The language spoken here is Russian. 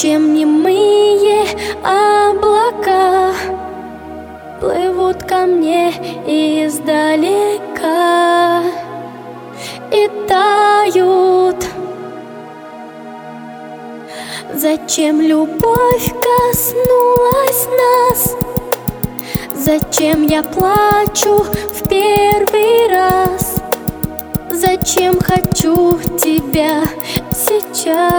Чем немые облака Плывут ко мне издалека И тают Зачем любовь коснулась нас? Зачем я плачу в первый раз? Зачем хочу тебя сейчас?